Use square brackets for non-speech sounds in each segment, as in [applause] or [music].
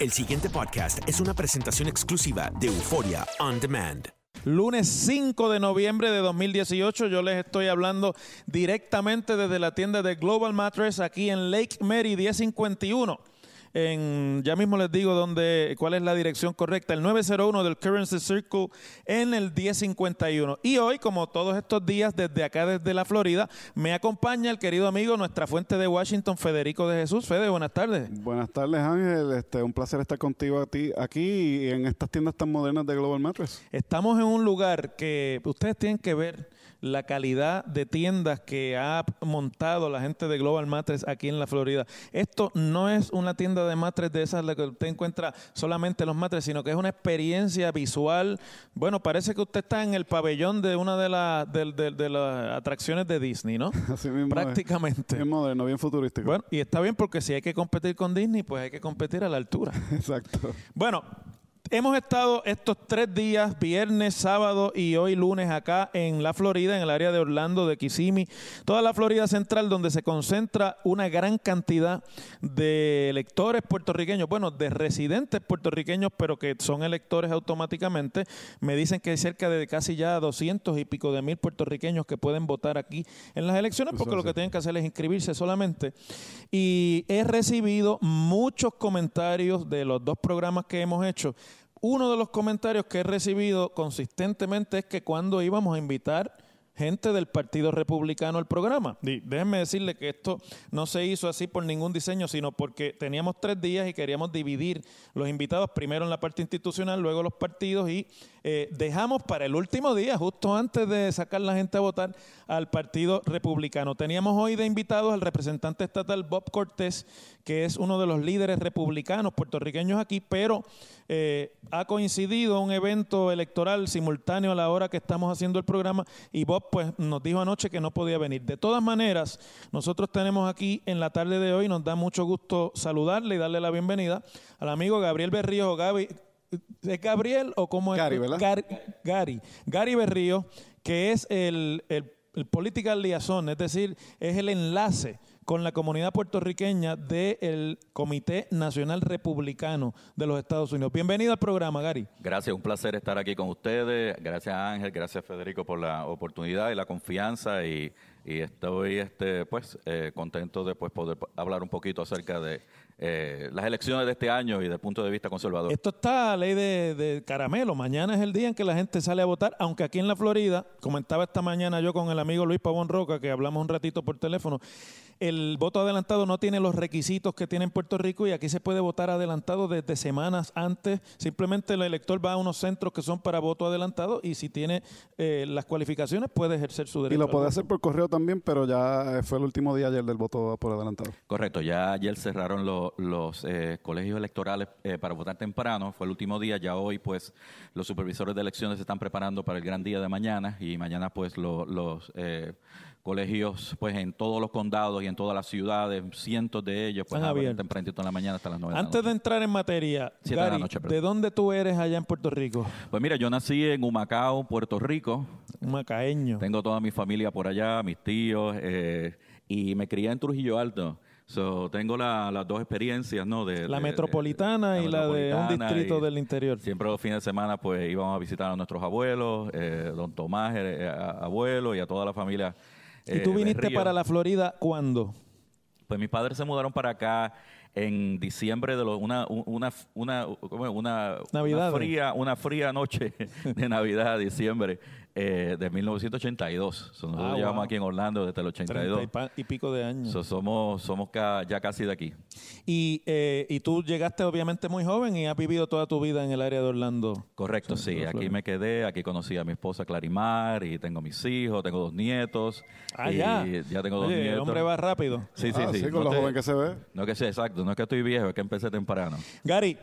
El siguiente podcast es una presentación exclusiva de Euforia On Demand. Lunes 5 de noviembre de 2018, yo les estoy hablando directamente desde la tienda de Global Mattress aquí en Lake Mary 1051. En, ya mismo les digo dónde, cuál es la dirección correcta, el 901 del Currency Circle en el 1051. Y hoy, como todos estos días, desde acá, desde la Florida, me acompaña el querido amigo, nuestra fuente de Washington, Federico de Jesús. Fede, buenas tardes. Buenas tardes, Ángel. Este, un placer estar contigo aquí y en estas tiendas tan modernas de Global Mattress. Estamos en un lugar que ustedes tienen que ver la calidad de tiendas que ha montado la gente de Global Mattress aquí en la Florida. Esto no es una tienda de matres de esas la que usted encuentra solamente los matres, sino que es una experiencia visual. Bueno, parece que usted está en el pabellón de una de, las de, de- de las atracciones de Disney, ¿no? [laughs] Así mismo. es. Prácticamente. Bien moderno, bien futurístico. Bueno, y está bien porque si hay que competir con Disney, pues hay que competir a la altura. [laughs] Exacto. Bueno, hemos estado estos tres días, viernes, sábado y hoy lunes acá en la Florida, en el área de Orlando, de Kissimmee, toda la Florida Central, donde se concentra una gran cantidad de electores puertorriqueños, bueno, de residentes puertorriqueños, pero que son electores automáticamente. Me dicen que hay cerca de casi ya 200 y pico de mil puertorriqueños que pueden votar aquí en las elecciones, porque lo que tienen que hacer es inscribirse solamente. Y he recibido muchos comentarios de los dos programas que hemos hecho. Uno de los comentarios que he recibido consistentemente es que cuando íbamos a invitar gente del Partido Republicano al programa. Y déjenme decirle que esto no se hizo así por ningún diseño, sino porque teníamos tres días y queríamos dividir los invitados primero en la parte institucional, luego los partidos y eh, dejamos para el último día, justo antes de sacar la gente a votar, al Partido Republicano. Teníamos hoy de invitados al representante estatal Bob Cortés, que es uno de los líderes republicanos puertorriqueños aquí, pero eh, ha coincidido un evento electoral simultáneo a la hora que estamos haciendo el programa y Bob pues nos dijo anoche que no podía venir. De todas maneras, nosotros tenemos aquí en la tarde de hoy, nos da mucho gusto saludarle y darle la bienvenida al amigo Gabriel Berrío Gaby. ¿Es Gabriel o cómo es? Gary, ¿verdad? Gar- Gary. Gary Berrío, que es el, el, el political liaison, es decir, es el enlace con la comunidad puertorriqueña del Comité Nacional Republicano de los Estados Unidos. Bienvenido al programa, Gary. Gracias, un placer estar aquí con ustedes. Gracias Ángel, gracias Federico por la oportunidad y la confianza y, y estoy este pues eh, contento de pues, poder hablar un poquito acerca de eh, las elecciones de este año y desde el punto de vista conservador. Esto está a ley de, de caramelo. Mañana es el día en que la gente sale a votar, aunque aquí en la Florida, comentaba esta mañana yo con el amigo Luis Pavón Roca, que hablamos un ratito por teléfono, el voto adelantado no tiene los requisitos que tiene en Puerto Rico y aquí se puede votar adelantado desde semanas antes. Simplemente el elector va a unos centros que son para voto adelantado y si tiene eh, las cualificaciones puede ejercer su derecho. Y lo puede hacer por correo también, pero ya eh, fue el último día ayer del voto por adelantado. Correcto, ya ayer cerraron lo- los eh, colegios electorales eh, para votar temprano, fue el último día, ya hoy pues los supervisores de elecciones se están preparando para el gran día de mañana y mañana pues lo- los eh, colegios pues en todos los condados y en todas las ciudades, cientos de ellos pues abren tempranito en la mañana hasta las 9 de la Antes de entrar en materia, Siete de la Gary, noche. ¿de dónde tú eres allá en Puerto Rico? Pues mira, yo nací en Humacao, Puerto Rico, Un macaeño. tengo toda mi familia por allá, mis tíos, eh, y me crié en Trujillo Alto. So, tengo la- las dos experiencias, ¿no? De, La de- metropolitana de- y la de un distrito del interior. Siempre los fines de semana, pues íbamos a visitar a nuestros abuelos, eh, don Tomás, eh, a- abuelo, y a toda la familia. ¿Y tú eh, viniste para la Florida cuándo? Pues mis padres se mudaron para acá en diciembre de los una una una una, Navidades. una fría una fría noche [laughs] de Navidad diciembre eh, de 1982. So, nosotros Ah, llevamos wow. aquí en Orlando desde el 82. Treinta y y pico de años. So, somos somos ca- ya casi de aquí. Y, eh, y tú llegaste obviamente muy joven y has vivido toda tu vida en el área de Orlando. Correcto, sí. Aquí me quedé, aquí conocí a mi esposa Clarimar y tengo mis hijos, tengo dos nietos. Ah, y ya. Ya tengo dos Oye, nietos. el hombre va rápido. Sí, sí, Ah, sí. sí, con lo joven que se ve. No que sea exacto, no es que estoy viejo, es que empecé temprano. Gary,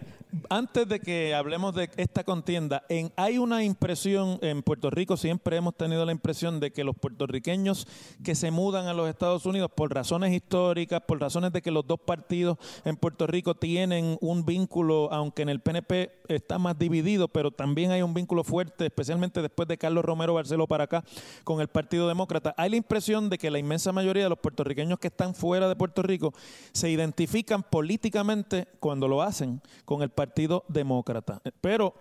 antes de que hablemos de esta contienda, en, hay una impresión en Puerto Rico, siempre hemos tenido la impresión de que los puertorriqueños que se mudan a los Estados Unidos por razones históricas, por razones de que los dos partidos en Puerto Rico tienen un vínculo, aunque en el PNP está más dividido, pero también hay un vínculo fuerte, especialmente después de Carlos Romero Barceló para acá, con el Partido Demócrata. Hay la impresión de que la inmensa mayoría de los puertorriqueños que están fuera de Puerto Rico se identifican políticamente cuando lo hacen con el Partido Demócrata. Pero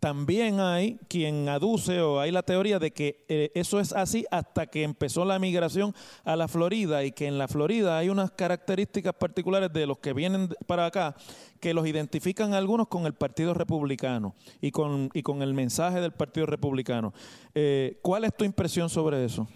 también hay quien aduce o hay la teoría de que eh, eso es así hasta que empezó la migración a la Florida y que en la Florida hay unas características particulares de los que vienen para acá que los identifican algunos con el Partido Republicano y con, y con el mensaje del Partido Republicano. Eh, ¿Cuál es tu impresión sobre eso?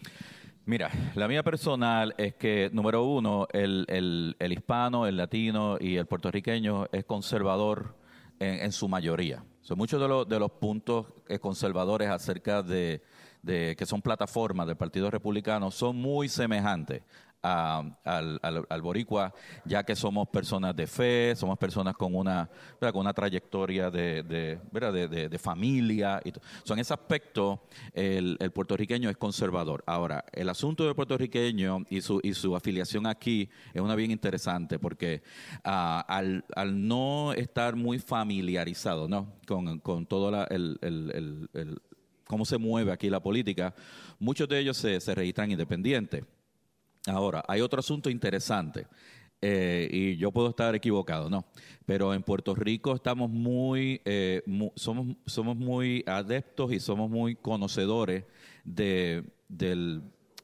Mira, la mía personal es que, número uno, el- el hispano, el latino y el puertorriqueño es conservador en, en su mayoría. Son muchos de los, de los puntos eh, conservadores acerca de, de que son plataformas del Partido Republicano son muy semejantes al, al- al boricua, ya que somos personas de fe, somos personas con una, con una trayectoria de, de, ¿verdad? de, de- familia. Y en ese aspecto, el, el puertorriqueño es conservador. Ahora, el asunto del puertorriqueño y su, y su afiliación aquí es una bien interesante, porque ah, al, al no estar muy familiarizado ¿no? con, con todo la- el- el- el- cómo se mueve aquí la política, muchos de ellos se, se registran independientes. Ahora, hay otro asunto interesante. eh, y yo puedo estar equivocado, ¿no? Pero en Puerto Rico estamos muy, eh, somos, somos muy adeptos y somos muy conocedores de, del,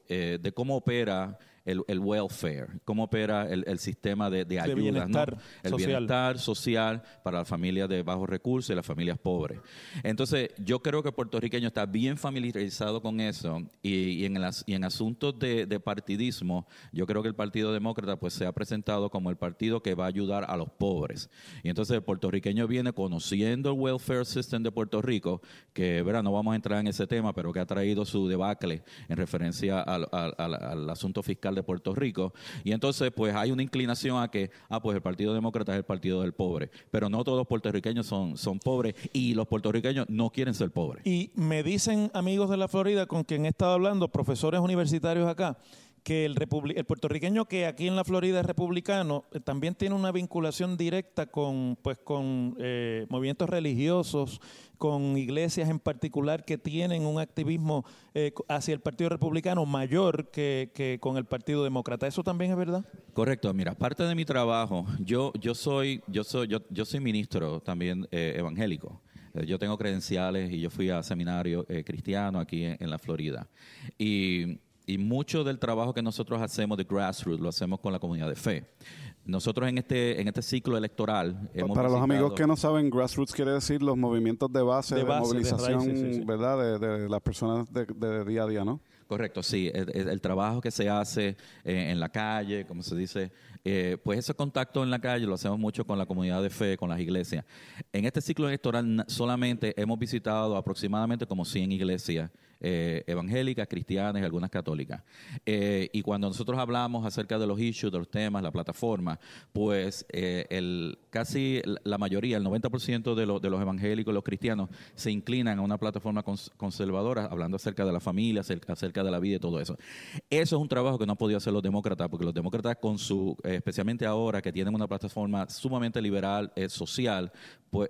eh, de cómo opera el, el welfare, cómo opera el, el sistema de, de ayuda, ¿no? bienestar El social. bienestar social para las familias de bajos recursos y las familias pobres. Entonces, yo creo que el puertorriqueño está bien familiarizado con eso y, y en, las, y en asuntos de, de partidismo, yo creo que el Partido Demócrata pues se ha presentado como el partido que va a ayudar a los pobres. Y entonces el puertorriqueño viene conociendo el welfare system de Puerto Rico, que ¿verdad? no vamos a entrar en ese tema, pero que ha traído su debacle en referencia al, al- al- al asunto fiscal de Puerto Rico. Y entonces, pues hay una inclinación a que, ah, pues el Partido Demócrata es el partido del pobre. Pero no todos los puertorriqueños son, son pobres y los puertorriqueños no quieren ser pobres. Y me dicen amigos de la Florida con quien he estado hablando, profesores universitarios acá, que el, el puertorriqueño que aquí en la Florida es republicano eh, también tiene una vinculación directa con, pues, con eh, movimientos religiosos, con iglesias en particular que tienen un activismo eh, hacia el Partido Republicano mayor que, que con el Partido Demócrata. ¿Eso también es verdad? Correcto, mira, parte de mi trabajo, yo, yo soy, yo soy, yo, yo soy ministro también eh, evangélico. Yo tengo credenciales y yo fui a seminario cristiano aquí en, en la Florida. Y, y mucho del trabajo que nosotros hacemos de grassroots lo hacemos con la comunidad de fe. Nosotros en este, en este ciclo electoral hemos Para los amigos que no saben, grassroots quiere decir los movimientos de base, De de, base, de movilización, raíces, sí, sí. ¿verdad? De, de las personas de, día a día, ¿no? Correcto, sí. El, trabajo que se hace eh, en la calle, como se dice, eh, pues ese contacto en la calle lo hacemos mucho con la comunidad de fe, con las iglesias. En este ciclo electoral solamente hemos visitado aproximadamente como 100 iglesias eh, evangélicas, cristianas y algunas católicas. Eh, y cuando nosotros hablamos acerca de los issues, de los temas, la plataforma, pues eh, el, casi la mayoría, el 90% de, de los evangélicos, los cristianos, se inclinan a una plataforma cons- conservadora, hablando acerca de la familia, acerca, de la vida y todo eso. Eso es un trabajo que no han podido hacer los demócratas, porque los demócratas con su, eh, especialmente ahora que tienen una plataforma sumamente liberal, eh, social, pues,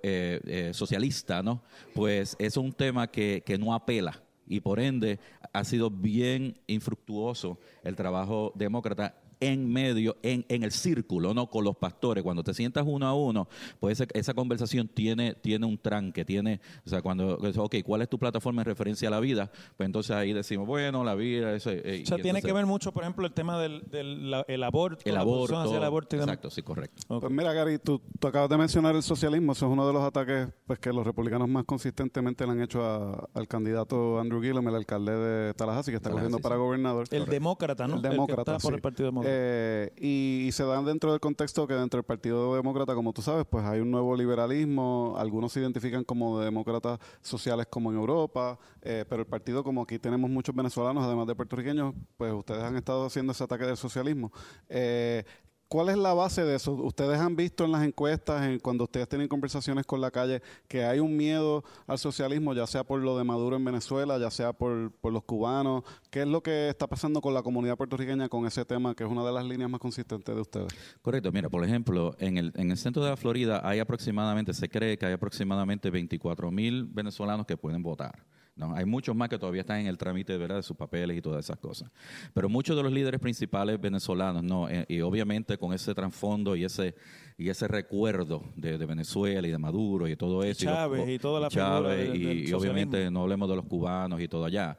socialista, ¿no? Pues es un tema que no apela y por ende ha sido bien infructuoso el trabajo demócrata en medio, en, en el círculo, no con los pastores. Cuando te sientas uno a uno, pues esa, esa conversación tiene, tiene un tranque, tiene, o sea, cuando, ok, ¿cuál es tu plataforma en referencia a la vida? Pues entonces ahí decimos, bueno, la vida, eso. eh, O sea, y tiene entonces- que ver mucho, por ejemplo, el tema del, del la- el aborto, el aborto. hacia el aborto y exacto, sí, correcto. Pues mira, Gary, tú, tú acabas de mencionar el socialismo. Eso es uno de los ataques pues, que los republicanos más consistentemente le han hecho a- al candidato Andrew Gillum, el alcalde de Tallahassee, que está Tallahassee, cogiendo para gobernador. El demócrata, ¿no? El El que demócrata, por el Partido Demócrata. Eh, y, se dan dentro del contexto que dentro del Partido Demócrata, como tú sabes, pues hay un nuevo liberalismo. Algunos se identifican como demócratas sociales como en Europa, eh, pero el partido, como aquí tenemos muchos venezolanos, además de puertorriqueños, pues ustedes han estado haciendo ese ataque del socialismo. Eh, ¿Cuál es la base de eso? Ustedes han visto en las encuestas, en, cuando ustedes tienen conversaciones con la calle, que hay un miedo al socialismo, ya sea por lo de Maduro en Venezuela, ya sea por, por los cubanos. ¿Qué es lo que está pasando con la comunidad puertorriqueña con ese tema, que es una de las líneas más consistentes de ustedes? Correcto, mira, por ejemplo, en el, en el centro de la Florida hay aproximadamente, se cree que hay aproximadamente 24 mil venezolanos que pueden votar. ¿No? Hay muchos más que todavía están en el trámite ¿verdad? de sus papeles y todas esas cosas. Pero muchos de los líderes principales venezolanos, ¿no? Eh, y obviamente con ese trasfondo y ese, y ese recuerdo de, de Venezuela y de Maduro y todo eso. Chávez y toda la Chávez del- y- del y socialismo. obviamente no hablemos de los cubanos y todo allá.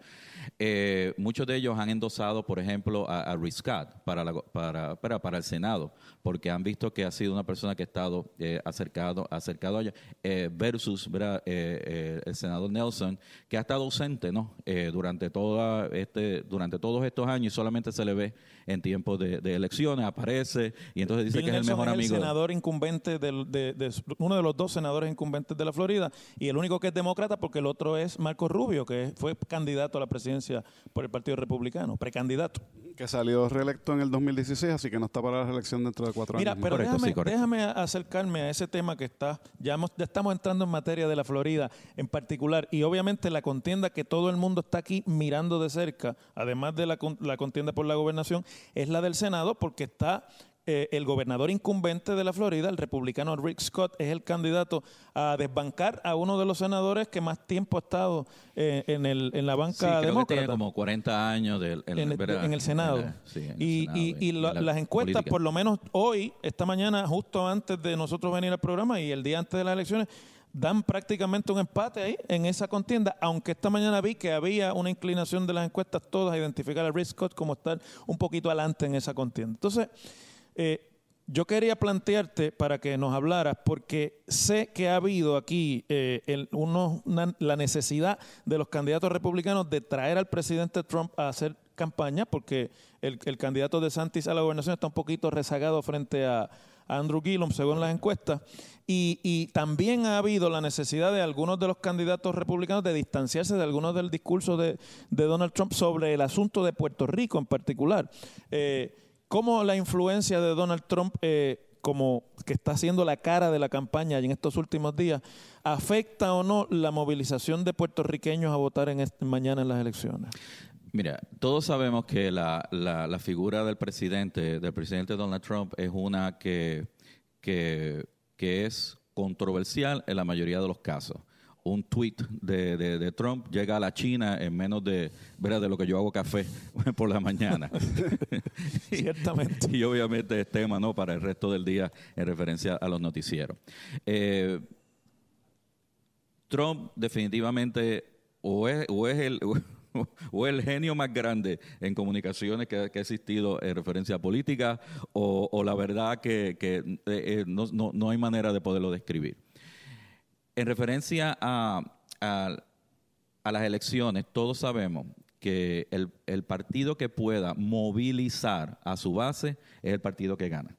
Eh, muchos de ellos han endosado, por ejemplo, a, a para, la- para, para, para el Senado, porque han visto que ha sido una persona que ha estado eh, acercado, acercado a ella, eh, versus. Eh, eh, el senador Nelson, que ha estado ausente ¿no? Eh, durante, toda este, durante todos estos años y solamente se le ve en tiempos de, de elecciones, aparece y entonces dice Bill que es el mejor es amigo. el senador incumbente del- de, de- uno de los dos senadores incumbentes de la Florida y el único que es demócrata porque el otro es Marco Rubio que fue candidato a la presidencia por el Partido Republicano, precandidato. Que salió reelecto en el 2016, así que no está para la reelección dentro de cuatro Mira, años. ¿no? pero déjame, déjame acercarme a ese tema que está, ya, hemos- ya estamos entrando en materia de la Florida en particular y obviamente la contienda que todo el mundo está aquí mirando de cerca, además de la, con- la contienda por la gobernación, es la del Senado porque está eh, el gobernador incumbente de la Florida, el republicano Rick Scott, es el candidato a desbancar a uno de los senadores que más tiempo ha estado eh, en, el, en la Sí, banca que demócrata tiene como 40 años del, en, en el Senado. En la- sí, en el y Senado y- y la- la las encuestas, política. por lo menos hoy, esta mañana, justo antes de nosotros venir al programa y el día antes de las elecciones, dan prácticamente un empate ahí en esa contienda, aunque esta mañana vi que había una inclinación de las encuestas todas a identificar a Rick Scott como estar un poquito adelante en esa contienda. Entonces, eh, yo quería plantearte para que nos hablaras, porque sé que ha habido aquí eh, la necesidad de los candidatos republicanos de traer al presidente Trump a hacer campaña, porque el, candidato de Santis a la gobernación está un poquito rezagado frente a Andrew Gillum, según las encuestas. Y, también ha habido la necesidad de algunos de los candidatos republicanos de distanciarse de algunos del discurso de, Donald Trump sobre el asunto de Puerto Rico en particular. Eh, ¿Cómo la influencia de Donald Trump, eh, como que está haciendo la cara de la campaña en estos últimos días, afecta o no la movilización de puertorriqueños a votar en este- mañana en las elecciones? Mira, todos sabemos que la, la, la figura del presidente, del presidente Donald Trump, es una que, que, que es controversial en la mayoría de los casos. Un tweet de, de- de Trump llega a la China en menos de, ¿verdad? de lo que yo hago café [laughs] por la mañana. [laughs] Ciertamente. [laughs] y obviamente es tema ¿no? para el resto del día en referencia a los noticieros. Eh, Trump definitivamente o es, o es el o [laughs] es el genio más grande en comunicaciones que, ha existido en referencia a política o, o la verdad que, que, eh, eh, no, no- no hay manera de poderlo describir. En referencia a, a- a las elecciones, todos sabemos que el, el partido que pueda movilizar a su base es el partido que gana.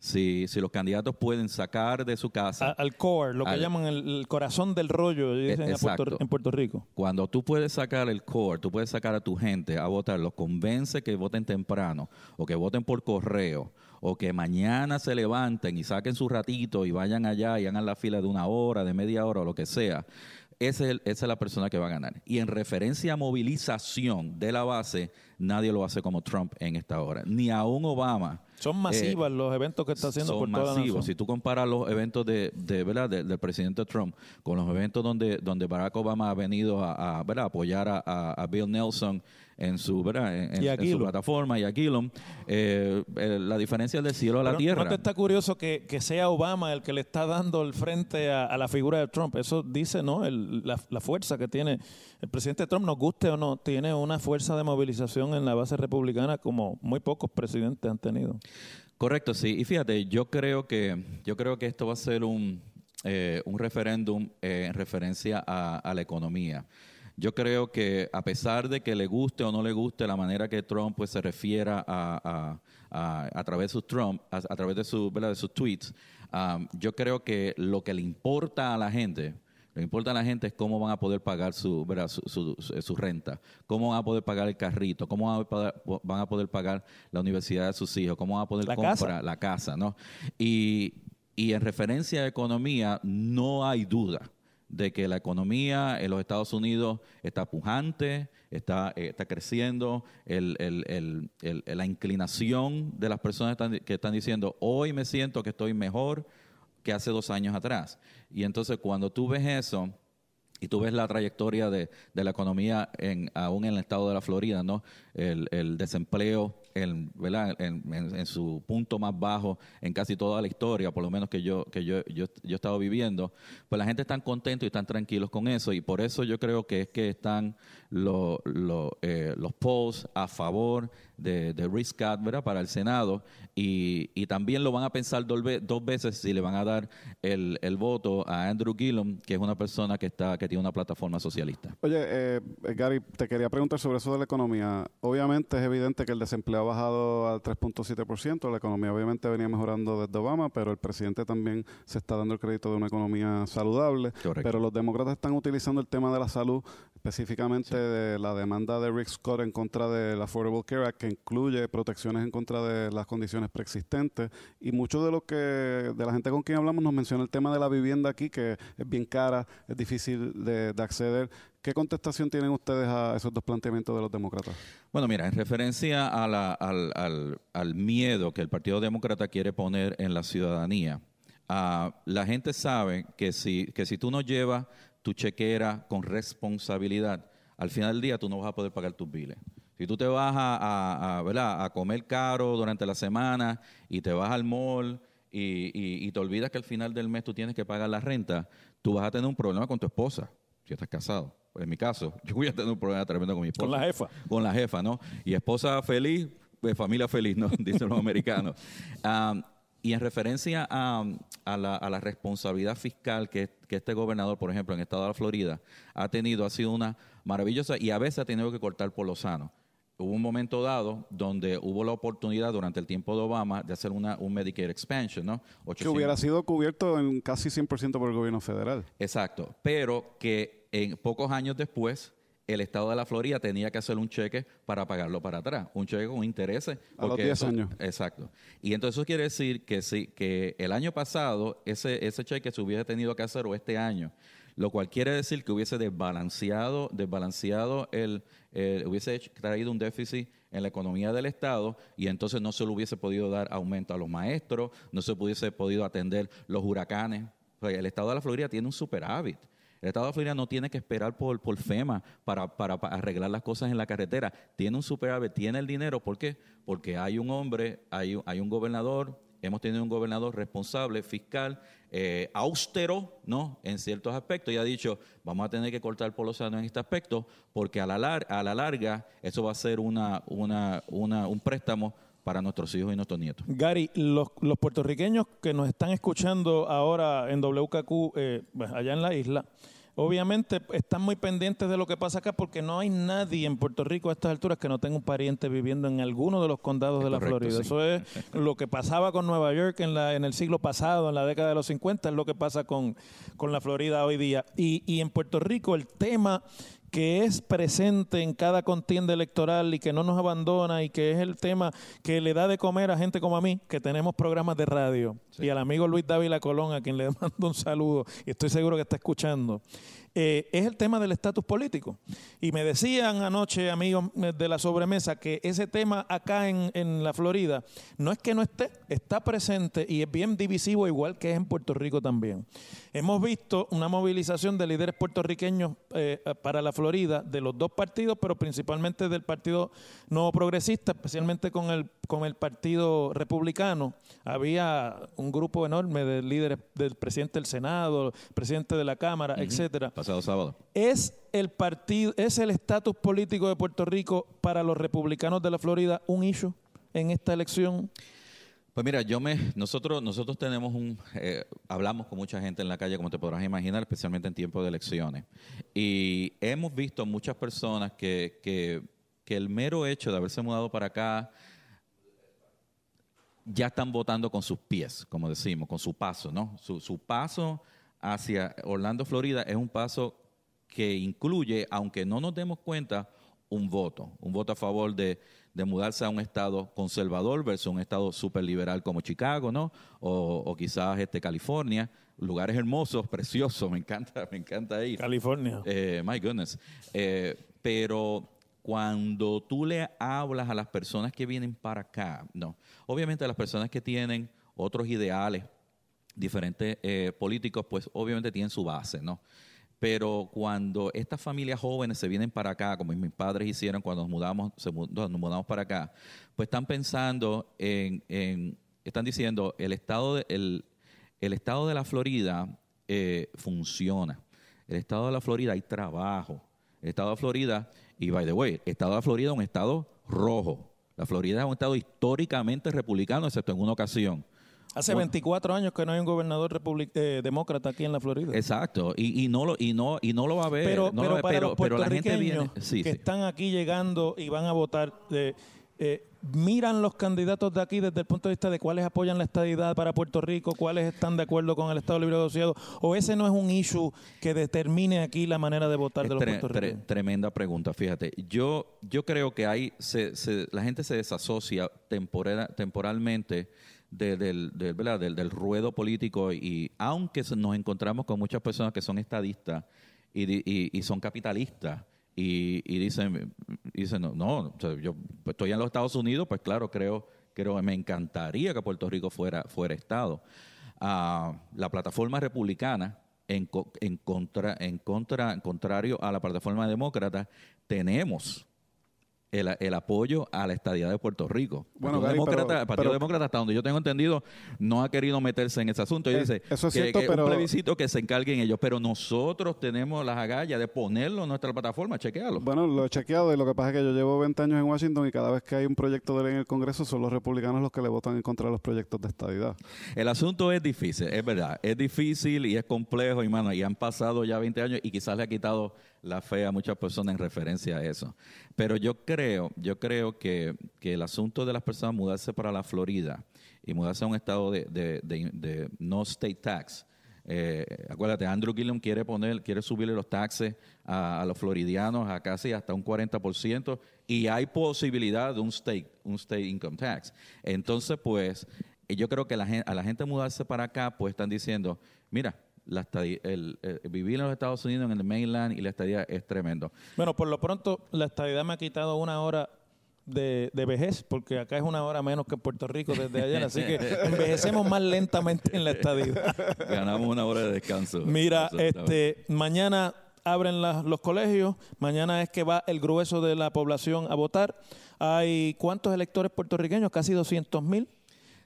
Si, si los candidatos pueden sacar de su casa. A- al core, lo que al- llaman el, el corazón del rollo dicen en Puerto, Exacto. en Puerto Rico. Cuando tú puedes sacar el core, tú puedes sacar a tu gente a votar, los convence que voten temprano o que voten por correo o que mañana se levanten y saquen su ratito y vayan allá y hagan la fila de una hora, de media hora o lo que sea. Ese es el- esa es la persona que va a ganar. Y en referencia a movilización de la base, nadie lo hace como Trump en esta hora. Ni aún Obama. Son Eh, masivas los eventos que está haciendo son por toda la masivos. nación. Si tú comparas los eventos de, de, ¿verdad? de- del presidente Trump con los eventos donde, donde Barack Obama ha venido a, a, ¿verdad? a apoyar a- a Bill Nelson en su, ¿verdad? En, en- su plataforma y a Gillum, eh, eh, la diferencia es del cielo a la Pero tierra. ¿No te está curioso que, que sea Obama el que le está dando el frente a, a la figura de Trump? Eso dice, ¿no? El- la, la fuerza que tiene el presidente Trump, nos guste o no, tiene una fuerza de movilización en la base republicana como muy pocos presidentes han tenido. Correcto, sí. Y fíjate, yo creo que yo creo que esto va a ser un, eh, un referéndum eh, en referencia a, a la economía. Yo creo que a pesar de que le guste o no le guste la manera que Trump pues, se refiera a, a, a, a través de sus Trump, a, través de, su, ¿verdad? de sus tweets, um, yo creo que lo que le importa a la gente, lo que importa a la gente es cómo van a poder pagar su, ¿verdad? Su, su- su- su renta, cómo van a poder pagar el carrito, cómo van a, pagar- van a poder pagar la universidad de sus hijos, cómo van a poder La comprar casa. la casa, ¿no? Y, y en referencia a economía, no hay duda de que la economía en los Estados Unidos está pujante, está, eh, está creciendo, el- el- el- la inclinación de las personas están- que están diciendo, hoy me siento que estoy mejor que hace dos años atrás. Y entonces cuando tú ves eso, y tú ves la trayectoria de, de la economía en, aún en el estado de la Florida, ¿no? El desempleo en, ¿verdad? En, en- su punto más bajo en casi toda la historia, por lo menos que yo que yo, yo, yo he estado viviendo, pues la gente está contento y están tranquilos con eso y por eso yo creo que es que están lo- lo, eh, los polls a favor de, de Scott, ¿verdad? Para el Senado y, y también lo van a pensar dos, dos veces si le van a dar el, el voto a Andrew Gillum, que es una persona que está que tiene una plataforma socialista. Oye, eh, Gary, te quería preguntar sobre eso de la economía. Obviamente es evidente que el desempleo ha bajado al 3.7%. La economía obviamente venía mejorando desde Obama, pero el presidente también se está dando el crédito de una economía saludable. Correcto. Pero los demócratas están utilizando el tema de la salud, específicamente de la demanda de Rick Scott en contra del Affordable Care Act, que incluye protecciones en contra de las condiciones preexistentes. Y mucho de lo que, de la gente con quien hablamos, nos menciona el tema de la vivienda aquí, que es bien cara, es difícil de, de acceder. ¿Qué contestación tienen ustedes a esos dos planteamientos de los demócratas? Bueno, mira, en referencia a la- al, al- al miedo que el Partido Demócrata quiere poner en la ciudadanía, ah, la gente sabe que si, que si tú no llevas tu chequera con responsabilidad, al final del día tú no vas a poder pagar tus biles. Si tú te vas a, a- a, ¿verdad? a comer caro durante la semana y te vas al mall y, y- y te olvidas que al final del mes tú tienes que pagar la renta, tú vas a tener un problema con tu esposa si estás casado. En mi caso, [laughs] yo voy a tener un problema tremendo con mi esposa. Con la jefa. Con la jefa, ¿no? Y esposa feliz, pues familia feliz, ¿no? [laughs] Dicen los americanos. Am, y en referencia a, a la, a la responsabilidad fiscal que, que este gobernador, por ejemplo, en el estado de la Florida, ha tenido, ha sido una maravillosa y a veces ha tenido que cortar por lo sano. Hubo un momento dado donde hubo la oportunidad durante el tiempo de Obama de hacer una, un Medicare expansion, ¿no? Que 800 hubiera sido cubierto en casi 100% por el gobierno federal. Exacto, pero que en pocos años después el estado de la Florida tenía que hacer un cheque para pagarlo para atrás, un cheque con intereses. A los porque 10 eso- años. Exacto. Y entonces eso quiere decir que sí, que el año pasado ese, ese cheque se hubiese tenido que hacer o este año, lo cual quiere decir que hubiese desbalanceado, desbalanceado el, eh, hubiese hecho- traído un déficit en la economía del Estado y entonces no se le hubiese podido dar aumento a los maestros, no se hubiese podido atender los huracanes. O sea, el Estado de la Florida tiene un superávit. El Estado de Florida no tiene que esperar por, por FEMA para, para- arreglar las cosas en la carretera. Tiene un superávit, tiene el dinero. ¿Por qué? Porque hay un hombre, hay, hay un gobernador, hemos tenido un gobernador responsable, fiscal, eh, austero, ¿no? En ciertos aspectos. Y ha dicho, vamos a tener que cortar por los sanos en este aspecto, porque a la, a la larga eso va a ser una, una, una- un préstamo para nuestros hijos y nuestros nietos. Gary, los, los puertorriqueños que nos están escuchando ahora en WKQ, eh, allá en la isla, obviamente están muy pendientes de lo que pasa acá porque no hay nadie en Puerto Rico a estas alturas que no tenga un pariente viviendo en alguno de los condados de la correcto, Florida. sí. Eso es lo que pasaba con Nueva York en, la, en el siglo pasado, en la década de los 50, es lo que pasa con, con la Florida hoy día. Y, y en Puerto Rico el tema que es presente en cada contienda electoral y que no nos abandona y que es el tema que le da de comer a gente como a mí, que tenemos programas de radio, y al amigo Luis Dávila Colón, a quien le [laughs] mando un saludo, y estoy seguro que está escuchando, eh, es el tema del estatus político. Y me decían anoche, amigos eh, de la sobremesa, que ese tema acá en, en la Florida no es que no esté, está presente y es bien divisivo, igual que es en Puerto Rico también. Hemos visto una movilización de líderes puertorriqueños eh, para la Florida, de los dos partidos, pero principalmente del Partido Nuevo Progresista, especialmente con el, con el Partido Republicano. Había un grupo enorme de líderes del presidente del Senado, presidente de la Cámara, etcétera. Pasado sábado. ¿Es el partido, es el estatus político de Puerto Rico para los republicanos de la Florida un issue en esta elección? Pues mira, yo me, nosotros, nosotros tenemos un, eh, hablamos con mucha gente en la calle, como te podrás imaginar, especialmente en tiempos de elecciones. Y hemos visto muchas personas que, que, que el mero hecho de haberse mudado para acá ya están votando con sus pies, como decimos, con su paso, ¿no? Su, su paso hacia Orlando, Florida, es un paso que incluye, aunque no nos demos cuenta, un voto, un voto a favor de, de mudarse a un estado conservador versus un estado súper liberal como Chicago, ¿no? O, o quizás este California, lugares hermosos, [laughs] preciosos, me encanta, me encanta ir. California. Eh, my goodness. Eh, pero cuando tú le hablas a las personas que vienen para acá, no, obviamente las personas que tienen otros ideales, diferentes eh, políticos, pues obviamente tienen su base, ¿no? Pero cuando estas familias jóvenes se vienen para acá, como mis padres hicieron cuando nos mudamos, se mu- nos mudamos para acá, pues están pensando en, en- están diciendo, el estado de, el, estado de la Florida eh, funciona. El estado de la Florida hay trabajo. El estado de Florida, y by the way, el estado de Florida es un estado rojo. La Florida es un estado históricamente republicano, excepto en una ocasión. Hace Bueno, 24 años que no hay un gobernador republic- eh, demócrata aquí en la Florida. Exacto, y, y no lo y no y no lo va a ver, pero, no pero ver, para pero, los pero la gente viene, sí, que sí. están aquí llegando y van a votar, eh, eh, miran los candidatos de aquí desde el punto de vista de cuáles apoyan la estadidad para Puerto Rico, cuáles están de acuerdo con el Estado Libre Asociado, o ese no es un issue que determine aquí la manera de votar de los Tre- tre- puertorriqueños. tremenda pregunta, fíjate. Yo, yo creo que hay, se, se- la gente se desasocia tempora- temporalmente de- del, del, del, del ruedo político y aunque nos encontramos con muchas personas que son estadistas y, y- son capitalistas y, y dicen, dicen no, no, yo pues, estoy en los Estados Unidos, pues claro, creo, creo me encantaría que Puerto Rico fuera, fuera Estado. Ah, la plataforma republicana, en, en contra, en contra, en contrario a la plataforma demócrata, tenemos el, el apoyo a la estadidad de Puerto Rico. Bueno, el, Gary, demócrata, pero- el Partido pero- Demócrata, hasta donde yo tengo entendido, no ha querido meterse en ese asunto. Y Eh, dice eso es que, cierto, que pero- un plebiscito que se encarguen ellos, pero nosotros tenemos las agallas de ponerlo en nuestra plataforma, chequealo. Bueno, lo he chequeado y lo que pasa es que yo llevo 20 años en Washington y cada vez que hay un proyecto de ley en el Congreso son los republicanos los que le votan en contra de los proyectos de estadidad. El asunto es difícil, es verdad. Es difícil y es complejo, y mano, y han pasado ya 20 años y quizás le ha quitado la fe a muchas personas en referencia a eso. Pero yo creo, yo creo que, que el asunto de las personas mudarse para la Florida y mudarse a un estado de, de- de- de no state tax. eh, acuérdate, Andrew Gillum quiere poner, quiere subirle los taxes a, a los floridianos a casi hasta un 40% y hay posibilidad de un state, un state income tax. Entonces, pues, yo creo que la a la gente mudarse para acá, pues están diciendo, mira, la estadi- el, el vivir en los Estados Unidos, en el mainland y la estadía es tremendo. Bueno, por lo pronto la estadidad me ha quitado una hora de, de vejez, porque acá es una hora menos que en Puerto Rico desde ayer, así que [laughs] envejecemos más lentamente en la estadidad. Ganamos una hora de descanso. Mira, este, mañana abren las- los colegios, mañana es que va el grueso de la población a votar. Hay cuántos electores puertorriqueños, casi 200 mil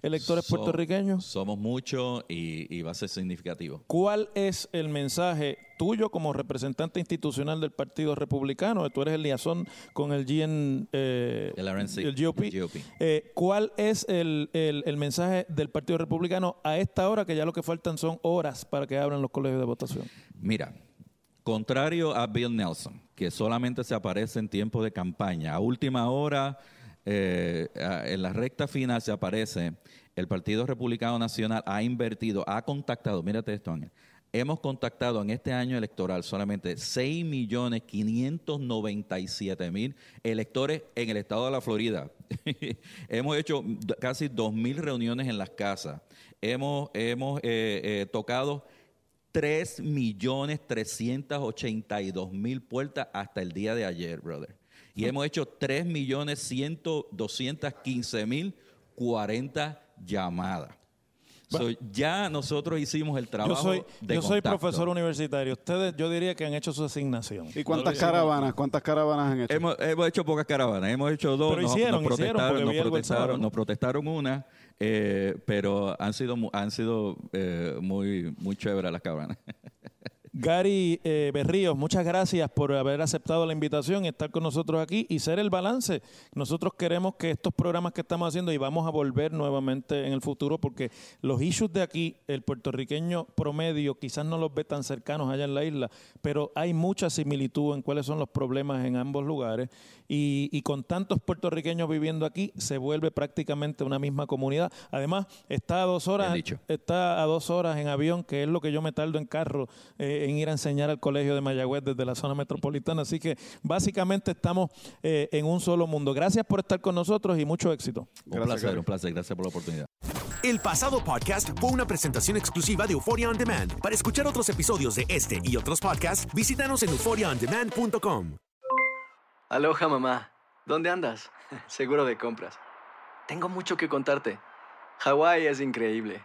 electores So- puertorriqueños. Somos muchos y, y va a ser significativo. ¿Cuál es el mensaje tuyo como representante institucional del Partido Republicano? Tú eres el liazón con el GN, eh, El RNC, el GOP. el GOP. Eh, ¿Cuál es el, el- el mensaje del Partido Republicano a esta hora, que ya lo que faltan son horas para que abran los colegios de votación? Mira, Contrario a Bill Nelson, que solamente se aparece en tiempo de campaña, a última hora, eh, en la recta final se aparece, el Partido Republicano Nacional ha invertido, ha contactado, mírate esto, Ángel, hemos contactado en este año electoral solamente 6.597.000 electores en el estado de la Florida. [laughs] hemos hecho casi 2.000 reuniones en las casas. Hemos, hemos eh, eh, tocado 3.382.000 puertas hasta el día de ayer, brother. Y hemos hecho 3.215.040 llamadas. ya nosotros hicimos el trabajo. Yo soy, de yo soy profesor universitario. Ustedes, yo diría que han hecho su asignación. ¿Y cuántas caravanas? ¿Cuántas caravanas han hecho? Hemos, hecho pocas caravanas. Hemos hecho dos. Pero hicieron, nos, protestaron, nos, protestaron, nos protestaron una. Eh, pero han sido, han sido eh, muy, muy chéveres las caravanas. [laughs] Gary eh, Berríos, muchas gracias por haber aceptado la invitación y estar con nosotros aquí y ser el balance. Nosotros queremos que estos programas que estamos haciendo y vamos a volver nuevamente en el futuro porque los issues de aquí, el puertorriqueño promedio quizás no los ve tan cercanos allá en la isla, pero hay mucha similitud en cuáles son los problemas en ambos lugares y, con tantos puertorriqueños viviendo aquí se vuelve prácticamente una misma comunidad. Además, está a dos horas, está a dos horas en avión, que es lo que yo me tardo en carro. Eh, en ir a enseñar al colegio de Mayagüez desde la zona metropolitana. Así que básicamente estamos eh, en un solo mundo. Gracias por estar con nosotros y mucho éxito. Un placer, un placer. Gracias por la oportunidad. El pasado podcast fue una presentación exclusiva de Euphoria On Demand. Para escuchar otros episodios de este y otros podcasts, visítanos en euphoriaondemand.com. Aloha mamá. ¿Dónde andas? [laughs] Seguro de compras. Tengo mucho que contarte. Hawái es increíble.